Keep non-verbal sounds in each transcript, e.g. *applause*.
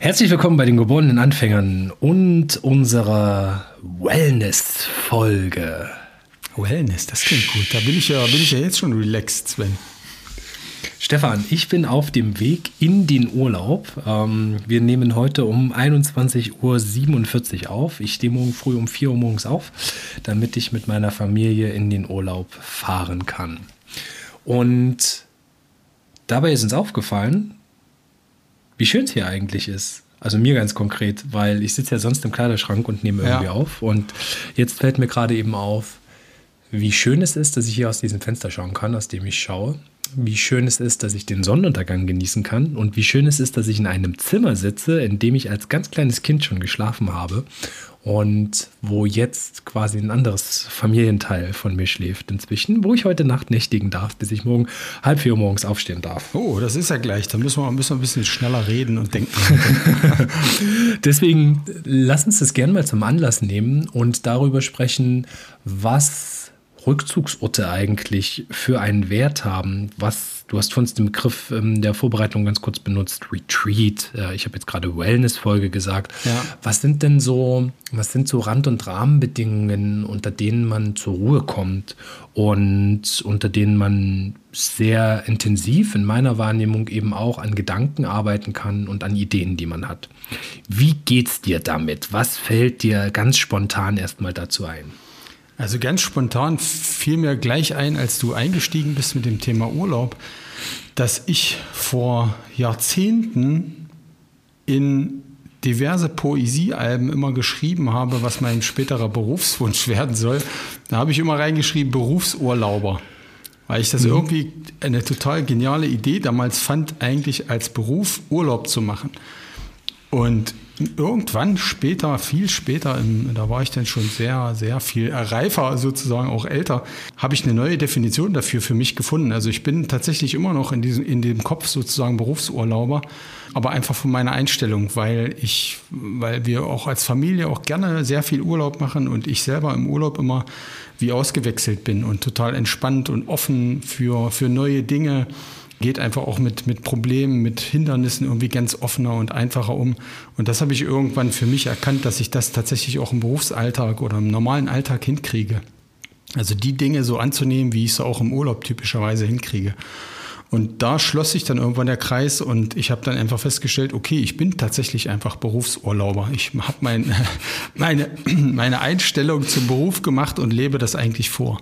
Herzlich willkommen bei den geborenen Anfängern und unserer Wellness-Folge. Wellness, das klingt gut. Da bin ich ja, bin ich ja jetzt schon relaxed, Sven. Stefan, ich bin auf dem Weg in den Urlaub. Ähm, wir nehmen heute um 21.47 Uhr auf. Ich stehe morgen früh um 4 Uhr morgens auf, damit ich mit meiner Familie in den Urlaub fahren kann. Und dabei ist uns aufgefallen, wie schön es hier eigentlich ist. Also mir ganz konkret, weil ich sitze ja sonst im Kleiderschrank und nehme irgendwie ja. auf. Und jetzt fällt mir gerade eben auf, wie schön es ist, dass ich hier aus diesem Fenster schauen kann, aus dem ich schaue wie schön es ist, dass ich den Sonnenuntergang genießen kann und wie schön es ist, dass ich in einem Zimmer sitze, in dem ich als ganz kleines Kind schon geschlafen habe und wo jetzt quasi ein anderes Familienteil von mir schläft inzwischen, wo ich heute Nacht nächtigen darf, bis ich morgen halb vier Uhr morgens aufstehen darf. Oh, das ist ja gleich. Da müssen wir, müssen wir ein bisschen schneller reden und denken. *laughs* Deswegen lass uns das gerne mal zum Anlass nehmen und darüber sprechen, was Rückzugsorte eigentlich für einen Wert haben? Was, du hast von dem Begriff ähm, der Vorbereitung ganz kurz benutzt, Retreat. Äh, ich habe jetzt gerade Wellness-Folge gesagt. Ja. Was sind denn so, was sind so Rand- und Rahmenbedingungen, unter denen man zur Ruhe kommt und unter denen man sehr intensiv in meiner Wahrnehmung eben auch an Gedanken arbeiten kann und an Ideen, die man hat. Wie geht's dir damit? Was fällt dir ganz spontan erstmal dazu ein? Also ganz spontan fiel mir gleich ein, als du eingestiegen bist mit dem Thema Urlaub, dass ich vor Jahrzehnten in diverse Poesiealben immer geschrieben habe, was mein späterer Berufswunsch *laughs* werden soll. Da habe ich immer reingeschrieben Berufsurlauber, weil ich das mhm. irgendwie eine total geniale Idee damals fand, eigentlich als Beruf Urlaub zu machen. Und irgendwann später, viel später, im, da war ich dann schon sehr, sehr viel reifer, sozusagen auch älter, habe ich eine neue Definition dafür für mich gefunden. Also ich bin tatsächlich immer noch in, diesem, in dem Kopf sozusagen Berufsurlauber, aber einfach von meiner Einstellung, weil ich, weil wir auch als Familie auch gerne sehr viel Urlaub machen und ich selber im Urlaub immer wie ausgewechselt bin und total entspannt und offen für, für neue Dinge geht einfach auch mit, mit Problemen, mit Hindernissen irgendwie ganz offener und einfacher um. Und das habe ich irgendwann für mich erkannt, dass ich das tatsächlich auch im Berufsalltag oder im normalen Alltag hinkriege. Also die Dinge so anzunehmen, wie ich es auch im Urlaub typischerweise hinkriege. Und da schloss sich dann irgendwann der Kreis und ich habe dann einfach festgestellt, okay, ich bin tatsächlich einfach Berufsurlauber. Ich habe mein, *laughs* meine, *clears throat* meine Einstellung zum Beruf gemacht und lebe das eigentlich vor.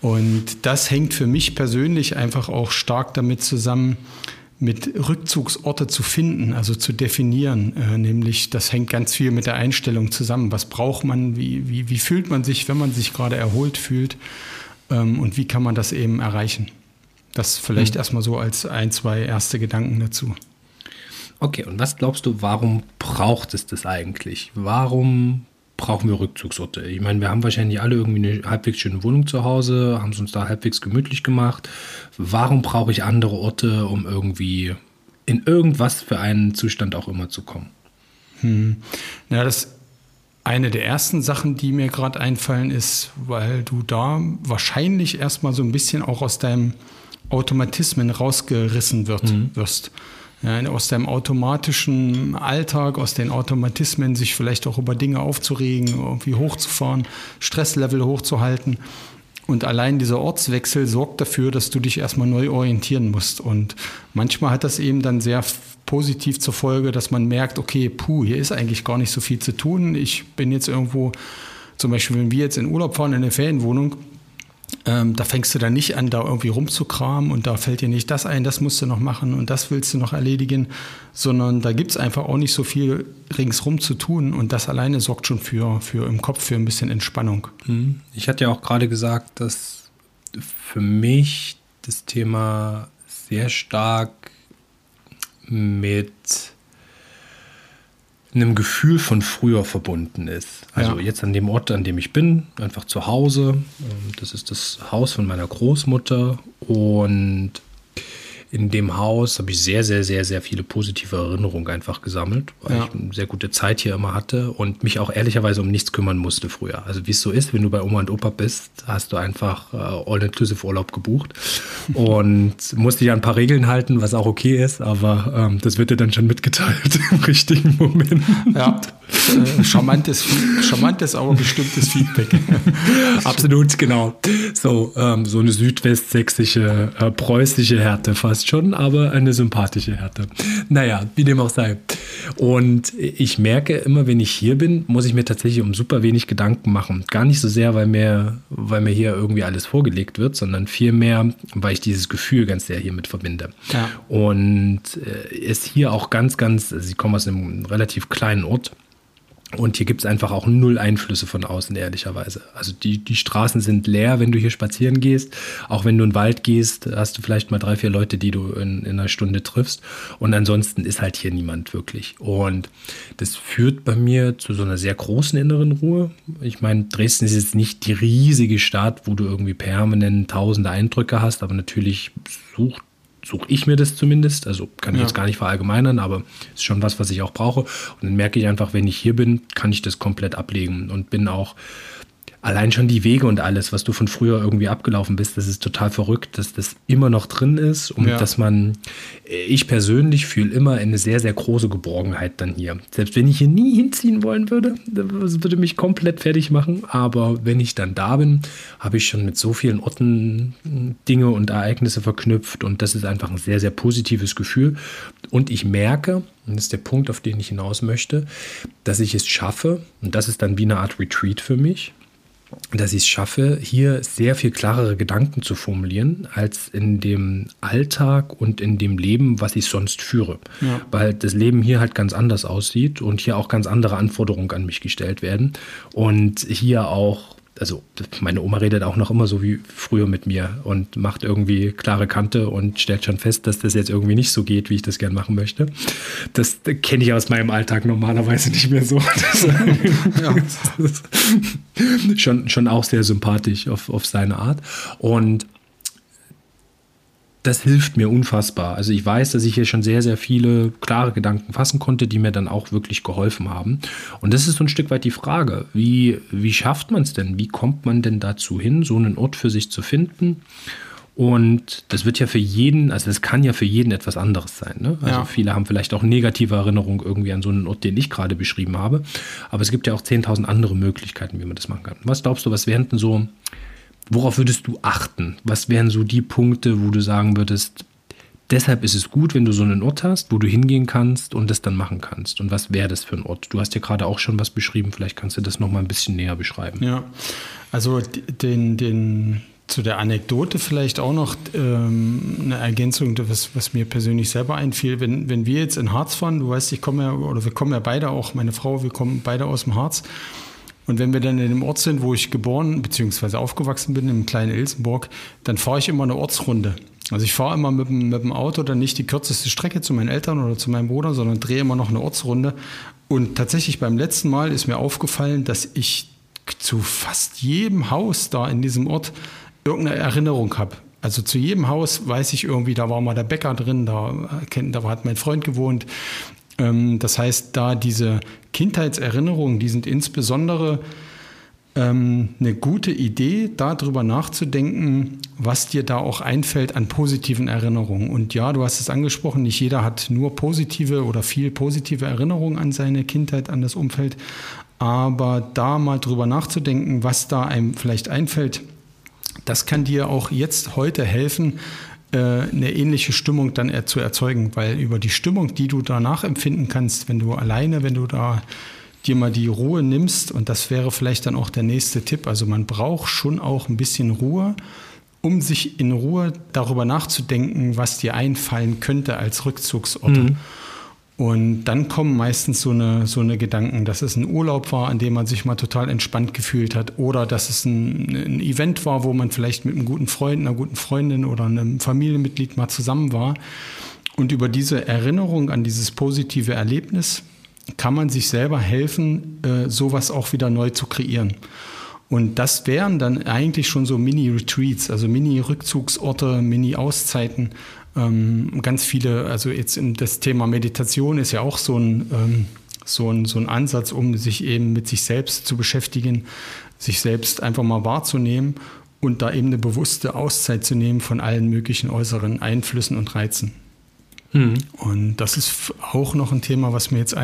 Und das hängt für mich persönlich einfach auch stark damit zusammen, mit Rückzugsorte zu finden, also zu definieren. Äh, nämlich, das hängt ganz viel mit der Einstellung zusammen. Was braucht man? Wie, wie, wie fühlt man sich, wenn man sich gerade erholt fühlt? Ähm, und wie kann man das eben erreichen? Das vielleicht mhm. erstmal so als ein, zwei erste Gedanken dazu. Okay, und was glaubst du, warum braucht es das eigentlich? Warum brauchen wir Rückzugsorte. Ich meine, wir haben wahrscheinlich alle irgendwie eine halbwegs schöne Wohnung zu Hause, haben es uns da halbwegs gemütlich gemacht. Warum brauche ich andere Orte, um irgendwie in irgendwas für einen Zustand auch immer zu kommen? Hm. Na, das eine der ersten Sachen, die mir gerade einfallen, ist, weil du da wahrscheinlich erstmal so ein bisschen auch aus deinem Automatismen rausgerissen wird, mhm. wirst ja, aus deinem automatischen Alltag, aus den Automatismen, sich vielleicht auch über Dinge aufzuregen, irgendwie hochzufahren, Stresslevel hochzuhalten. Und allein dieser Ortswechsel sorgt dafür, dass du dich erstmal neu orientieren musst. Und manchmal hat das eben dann sehr positiv zur Folge, dass man merkt, okay, puh, hier ist eigentlich gar nicht so viel zu tun. Ich bin jetzt irgendwo, zum Beispiel, wenn wir jetzt in Urlaub fahren in eine Ferienwohnung, ähm, da fängst du dann nicht an, da irgendwie rumzukramen und da fällt dir nicht das ein, das musst du noch machen und das willst du noch erledigen, sondern da gibt es einfach auch nicht so viel ringsrum zu tun und das alleine sorgt schon für, für im Kopf für ein bisschen Entspannung. Mhm. Ich hatte ja auch gerade gesagt, dass für mich das Thema sehr stark mit einem Gefühl von früher verbunden ist. Also ja. jetzt an dem Ort, an dem ich bin, einfach zu Hause. Ähm, das ist das Haus von meiner Großmutter und in dem Haus habe ich sehr, sehr, sehr, sehr viele positive Erinnerungen einfach gesammelt, weil ja. ich eine sehr gute Zeit hier immer hatte und mich auch ehrlicherweise um nichts kümmern musste früher. Also wie es so ist, wenn du bei Oma und Opa bist, hast du einfach äh, All-Inclusive-Urlaub gebucht *laughs* und musst dich an ein paar Regeln halten, was auch okay ist, aber ähm, das wird dir dann schon mitgeteilt *laughs* im richtigen Moment. Ja, äh, charmantes, charmantes, aber bestimmtes Feedback. *laughs* Absolut, genau. So, ähm, so eine südwestsächsische, äh, preußische Härte fast fast schon, aber eine sympathische Härte. Naja, wie dem auch sei. Und ich merke immer, wenn ich hier bin, muss ich mir tatsächlich um super wenig Gedanken machen. Gar nicht so sehr, weil mir, weil mir hier irgendwie alles vorgelegt wird, sondern vielmehr, weil ich dieses Gefühl ganz sehr hiermit verbinde. Ja. Und äh, es hier auch ganz, ganz, also ich komme aus einem relativ kleinen Ort und hier gibt es einfach auch null Einflüsse von außen, ehrlicherweise. Also die, die Straßen sind leer, wenn du hier spazieren gehst. Auch wenn du in den Wald gehst, hast du vielleicht mal drei, vier Leute, die du in, in einer Stunde triffst. Und ansonsten ist halt hier niemand wirklich. Und das führt bei mir zu so einer sehr großen inneren Ruhe. Ich meine, Dresden ist jetzt nicht die riesige Stadt, wo du irgendwie permanent tausende Eindrücke hast, aber natürlich sucht suche ich mir das zumindest. Also kann ich ja. jetzt gar nicht verallgemeinern, aber ist schon was, was ich auch brauche. Und dann merke ich einfach, wenn ich hier bin, kann ich das komplett ablegen und bin auch allein schon die Wege und alles, was du von früher irgendwie abgelaufen bist, das ist total verrückt, dass das immer noch drin ist und ja. dass man, ich persönlich fühle immer eine sehr, sehr große Geborgenheit dann hier. Selbst wenn ich hier nie hinziehen wollen würde, das würde mich komplett fertig machen, aber wenn ich dann da bin, habe ich schon mit so vielen Orten Dinge und Ereignisse verknüpft und das ist einfach ein sehr, sehr positives Gefühl und ich merke, und das ist der Punkt, auf den ich hinaus möchte, dass ich es schaffe, und das ist dann wie eine Art Retreat für mich, dass ich es schaffe, hier sehr viel klarere Gedanken zu formulieren, als in dem Alltag und in dem Leben, was ich sonst führe. Ja. Weil das Leben hier halt ganz anders aussieht und hier auch ganz andere Anforderungen an mich gestellt werden. Und hier auch also meine Oma redet auch noch immer so wie früher mit mir und macht irgendwie klare Kante und stellt schon fest, dass das jetzt irgendwie nicht so geht, wie ich das gern machen möchte. Das kenne ich aus meinem Alltag normalerweise nicht mehr so. *laughs* Das, ja. das *laughs* schon, schon auch sehr sympathisch auf, auf seine Art. Und das hilft mir unfassbar. Also ich weiß, dass ich hier schon sehr, sehr viele klare Gedanken fassen konnte, die mir dann auch wirklich geholfen haben. Und das ist so ein Stück weit die Frage, wie, wie schafft man es denn? Wie kommt man denn dazu hin, so einen Ort für sich zu finden? Und das wird ja für jeden, also das kann ja für jeden etwas anderes sein. Ne? Also ja. viele haben vielleicht auch negative Erinnerungen irgendwie an so einen Ort, den ich gerade beschrieben habe. Aber es gibt ja auch 10.000 andere Möglichkeiten, wie man das machen kann. Was glaubst du, was wären denn so Worauf würdest du achten? Was wären so die Punkte, wo du sagen würdest, deshalb ist es gut, wenn du so einen Ort hast, wo du hingehen kannst und das dann machen kannst? Und was wäre das für ein Ort? Du hast ja gerade auch schon was beschrieben, vielleicht kannst du das noch mal ein bisschen näher beschreiben. Ja, also den, den, zu der Anekdote vielleicht auch noch ähm, eine Ergänzung, was, was mir persönlich selber einfiel. Wenn, wenn wir jetzt in Harz fahren, du weißt, ich komme ja, oder wir kommen ja beide auch, meine Frau, wir kommen beide aus dem Harz. Und wenn wir dann in dem Ort sind, wo ich geboren bzw. aufgewachsen bin, im kleinen Ilsenburg, dann fahre ich immer eine Ortsrunde. Also ich fahre immer mit mit dem Auto dann nicht die kürzeste Strecke zu meinen Eltern oder zu meinem Bruder, sondern drehe immer noch eine Ortsrunde. Und tatsächlich beim letzten Mal ist mir aufgefallen, dass ich zu fast jedem Haus da in diesem Ort irgendeine Erinnerung habe. Also zu jedem Haus weiß ich irgendwie, da war mal der Bäcker drin, da, da hat mein Freund gewohnt. Ähm, das heißt, da diese Kindheitserinnerungen, die sind insbesondere ähm, eine gute Idee, darüber nachzudenken, was dir da auch einfällt an positiven Erinnerungen. Und ja, du hast es angesprochen, nicht jeder hat nur positive oder viel positive Erinnerungen an seine Kindheit, an das Umfeld. Aber da mal drüber nachzudenken, was da einem vielleicht einfällt, das kann dir auch jetzt heute helfen, eine ähnliche Stimmung dann zu erzeugen, weil über die Stimmung, die du danach empfinden kannst, wenn du alleine, wenn du da dir mal die Ruhe nimmst, und das wäre vielleicht dann auch der nächste Tipp, also man braucht schon auch ein bisschen Ruhe, um sich in Ruhe darüber nachzudenken, was dir einfallen könnte als Rückzugsort. Mhm. Und dann kommen meistens so eine, so eine Gedanken, dass es ein Urlaub war, an dem man sich mal total entspannt gefühlt hat oder dass es ein, ein Event war, wo man vielleicht mit einem guten Freund, einer guten Freundin oder einem Familienmitglied mal zusammen war. Und über diese Erinnerung an dieses positive Erlebnis kann man sich selber helfen, äh, sowas auch wieder neu zu kreieren. Und das wären dann eigentlich schon so Mini-Retreats, also Mini-Rückzugsorte, Mini-Auszeiten. Ähm, ganz viele, also jetzt in das Thema Meditation ist ja auch so ein, ähm, so, ein, so ein Ansatz, um sich eben mit sich selbst zu beschäftigen, sich selbst einfach mal wahrzunehmen und da eben eine bewusste Auszeit zu nehmen von allen möglichen äußeren Einflüssen und Reizen. Mhm. Und das ist auch noch ein Thema, was mir jetzt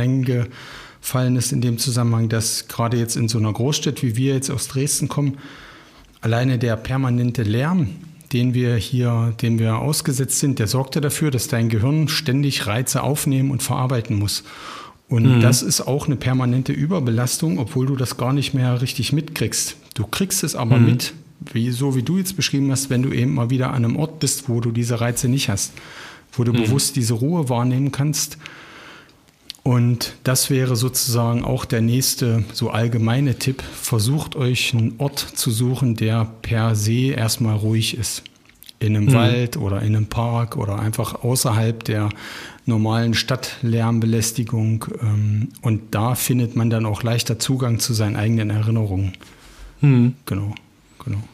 eingefallen ist in dem Zusammenhang, dass gerade jetzt in so einer Großstadt, wie wir jetzt aus Dresden kommen, alleine der permanente Lärm, den wir hier, dem wir ausgesetzt sind, der sorgt ja dafür, dass dein Gehirn ständig Reize aufnehmen und verarbeiten muss. Und mhm. das ist auch eine permanente Überbelastung, obwohl du das gar nicht mehr richtig mitkriegst. Du kriegst es aber mhm. mit, wie, so wie du jetzt beschrieben hast, wenn du eben mal wieder an einem Ort bist, wo du diese Reize nicht hast wo du mhm. bewusst diese Ruhe wahrnehmen kannst. Und das wäre sozusagen auch der nächste so allgemeine Tipp. Versucht euch einen Ort zu suchen, der per se erstmal ruhig ist. In einem mhm. Wald oder in einem Park oder einfach außerhalb der normalen Stadtlärmbelästigung. Ähm, und da findet man dann auch leichter Zugang zu seinen eigenen Erinnerungen. Mhm. Genau, genau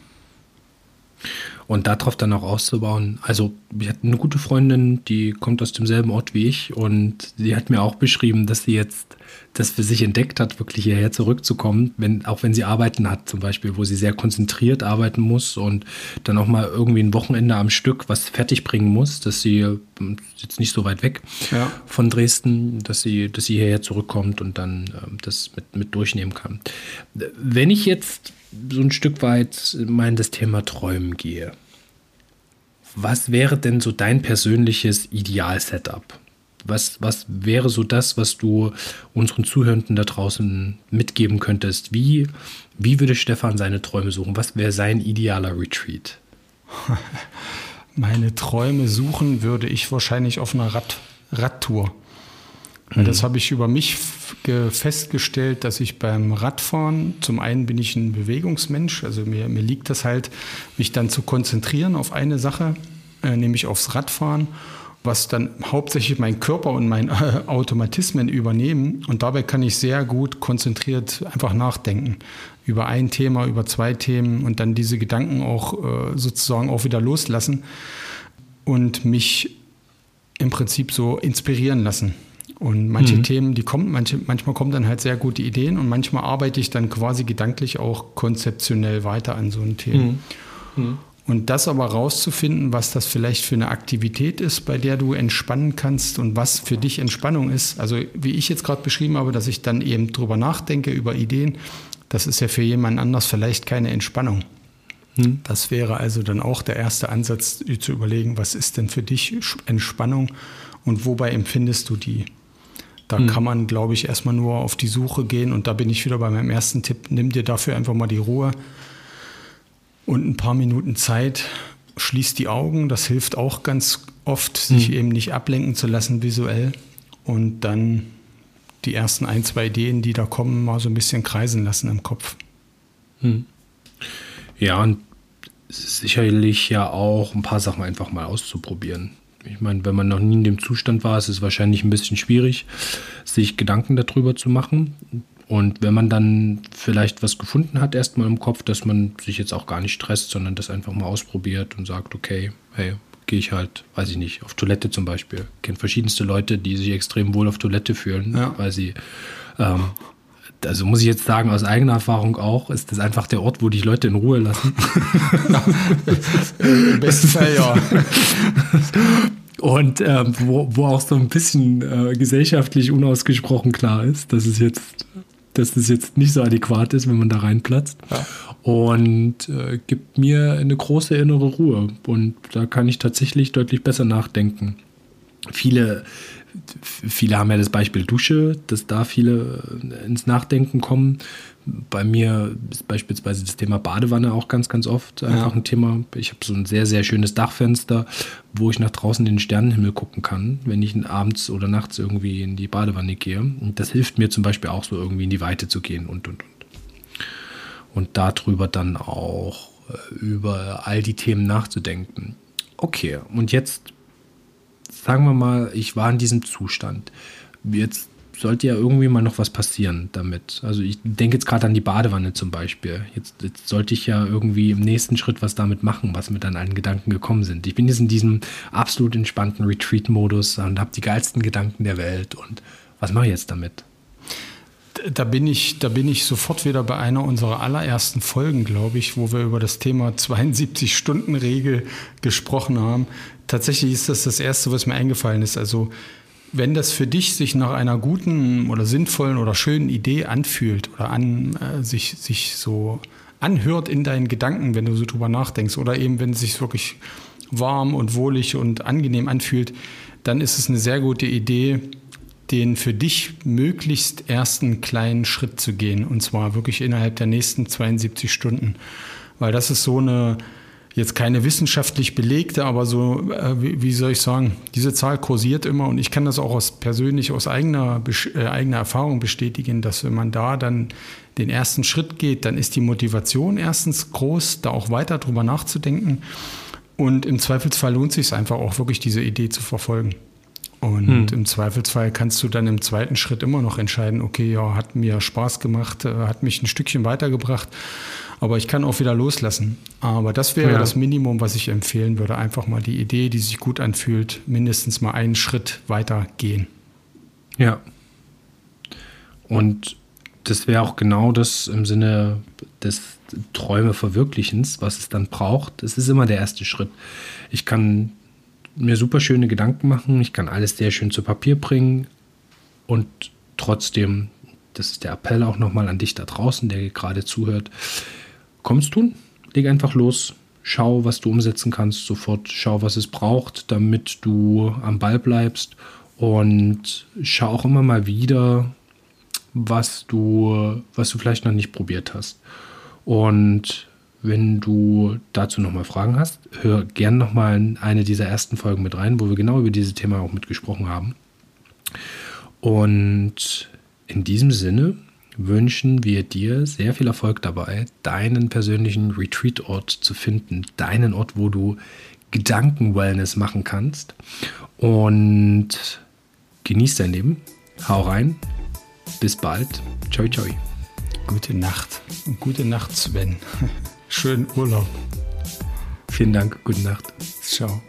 und darauf dann auch auszubauen. Also, ich hatte eine gute Freundin, die kommt aus demselben Ort wie ich und sie hat mir auch beschrieben, dass sie jetzt das für sich entdeckt hat, wirklich hierher zurückzukommen, wenn, auch wenn sie arbeiten hat, zum Beispiel, wo sie sehr konzentriert arbeiten muss und dann auch mal irgendwie ein Wochenende am Stück was fertig bringen muss, dass sie hm, jetzt nicht so weit weg ja. von Dresden, dass sie, dass sie hierher zurückkommt und dann äh, das mit, mit durchnehmen kann. Wenn ich jetzt so ein Stück weit mal in das Thema Träumen gehe. Was wäre denn so dein persönliches Ideal-Setup? Was, was wäre so das, was du unseren Zuhörenden da draußen mitgeben könntest? Wie, wie würde Stefan seine Träume suchen? Was wäre sein idealer Retreat? *laughs* Meine Träume suchen würde ich wahrscheinlich auf einer Rad, Radtour. Mhm. Das habe ich über mich festgestellt, dass ich beim Radfahren, zum einen bin ich ein Bewegungsmensch, also mir, mir liegt das halt, mich dann zu konzentrieren auf eine Sache, äh, nämlich aufs Radfahren, was dann hauptsächlich mein Körper und mein äh, Automatismen übernehmen. Und dabei kann ich sehr gut konzentriert einfach nachdenken über ein Thema, über zwei Themen und dann diese Gedanken auch äh, sozusagen auch wieder loslassen und mich im Prinzip so inspirieren lassen. Und manche mhm. Themen, die kommen, manche, manchmal kommen dann halt sehr gute Ideen und manchmal arbeite ich dann quasi gedanklich auch konzeptionell weiter an so einem Thema. Mhm. Mhm. Und das aber rauszufinden, was das vielleicht für eine Aktivität ist, bei der du entspannen kannst und was für dich Entspannung ist. Also wie ich jetzt gerade beschrieben habe, dass ich dann eben drüber nachdenke, über Ideen, das ist ja für jemand anders vielleicht keine Entspannung. Mhm. Das wäre also dann auch der erste Ansatz, zu überlegen, was ist denn für dich Entspannung und wobei empfindest du die? Da mhm. kann man, glaube ich, erstmal nur auf die Suche gehen. Und da bin ich wieder bei meinem ersten Tipp. Nimm dir dafür einfach mal die Ruhe und ein paar Minuten Zeit. Schließ die Augen. Das hilft auch ganz oft, sich mhm. eben nicht ablenken zu lassen visuell. Und dann die ersten ein, zwei Ideen, die da kommen, mal so ein bisschen kreisen lassen im Kopf. Mhm. Ja, und sicherlich ja auch ein paar Sachen einfach mal auszuprobieren. Ich meine, wenn man noch nie in dem Zustand war, ist es wahrscheinlich ein bisschen schwierig, sich Gedanken darüber zu machen. Und wenn man dann vielleicht was gefunden hat, erstmal im Kopf, dass man sich jetzt auch gar nicht stresst, sondern das einfach mal ausprobiert und sagt, okay, hey, gehe ich halt, weiß ich nicht, auf Toilette zum Beispiel. Ich kenne verschiedenste Leute, die sich extrem wohl auf Toilette fühlen, ja. weil sie ähm, also muss ich jetzt sagen, aus eigener Erfahrung auch, ist das einfach der Ort, wo die Leute in Ruhe lassen. *laughs* Im besten Fall ja. Und ähm, wo, wo auch so ein bisschen äh, gesellschaftlich unausgesprochen klar ist, dass es jetzt, dass es jetzt nicht so adäquat ist, wenn man da reinplatzt. Ja. Und äh, gibt mir eine große innere Ruhe. Und da kann ich tatsächlich deutlich besser nachdenken. Viele viele haben ja das Beispiel Dusche, dass da viele ins Nachdenken kommen. Bei mir ist beispielsweise das Thema Badewanne auch ganz, ganz oft einfach ja. ein Thema. Ich habe so ein sehr, sehr schönes Dachfenster, wo ich nach draußen in den Sternenhimmel gucken kann, wenn ich abends oder nachts irgendwie in die Badewanne gehe. Und das hilft mir zum Beispiel auch so irgendwie in die Weite zu gehen und, und, und. Und darüber dann auch äh, über all die Themen nachzudenken. Okay, und jetzt sagen wir mal, ich war in diesem Zustand. Jetzt sollte ja irgendwie mal noch was passieren damit. Also ich denke jetzt gerade an die Badewanne zum Beispiel. Jetzt, jetzt, sollte ich ja irgendwie im nächsten Schritt was damit machen, was mir dann an Gedanken gekommen sind. Ich bin jetzt in diesem absolut entspannten Retreat-Modus und habe die geilsten Gedanken der Welt. Und was mache ich jetzt damit? Da bin, ich, da bin ich sofort wieder bei einer unserer allerersten Folgen, glaube ich, wo wir über das Thema 72-Stunden-Regel gesprochen haben. Tatsächlich ist das das Erste, was mir eingefallen ist. Also wenn das für dich sich nach einer guten oder sinnvollen oder schönen Idee anfühlt oder an, äh, sich, sich so anhört in deinen Gedanken, wenn du so drüber nachdenkst, oder eben wenn es sich wirklich warm und wohlig und angenehm anfühlt, dann ist es eine sehr gute Idee, den für dich möglichst ersten kleinen Schritt zu gehen. Und zwar wirklich innerhalb der nächsten 72 Stunden. Weil das ist so eine, jetzt keine wissenschaftlich belegte, aber so, äh, wie, wie, soll ich sagen, diese Zahl kursiert immer und ich kann das auch aus, persönlich aus eigener, äh, eigener Erfahrung bestätigen, dass wenn man da dann den ersten Schritt geht, dann ist die Motivation erstens groß, da auch weiter drüber nachzudenken und im Zweifelsfall lohnt es sich einfach auch wirklich diese Idee zu verfolgen. Und hm. im Zweifelsfall kannst du dann im zweiten Schritt immer noch entscheiden, okay, ja, hat mir Spaß gemacht, äh, hat mich ein Stückchen weitergebracht aber ich kann auch wieder loslassen. Aber das wäre ja. das Minimum, was ich empfehlen würde. Einfach mal die Idee, die sich gut anfühlt, mindestens mal einen Schritt weiter gehen. Ja. Und das wäre auch genau das im Sinne des Träume verwirklichens, was es dann braucht. Es ist immer der erste Schritt. Ich kann mir super schöne Gedanken machen, ich kann alles sehr schön zu Papier bringen. Und trotzdem, das ist der Appell auch nochmal an dich da draußen, der gerade zuhört, kommst tun. Leg einfach los, schau, was du umsetzen kannst, sofort schau, was es braucht, damit du am Ball bleibst. Und schau auch immer mal wieder, was du, was du vielleicht noch nicht probiert hast. Und wenn du dazu nochmal Fragen hast, hör gern nochmal in eine dieser ersten Folgen mit rein, wo wir genau über dieses Thema auch mitgesprochen haben. Und in diesem Sinne wünschen wir dir sehr viel Erfolg dabei, deinen persönlichen Retreat-Ort zu finden, deinen Ort, wo du Gedanken-Wellness machen kannst. Und genieß dein Leben. Hau rein. Bis bald. Ciao, ciao. Gute Nacht. Gute Nacht, Sven. *laughs* schönen Urlaub. Vielen Dank, gute Nacht. Ciao.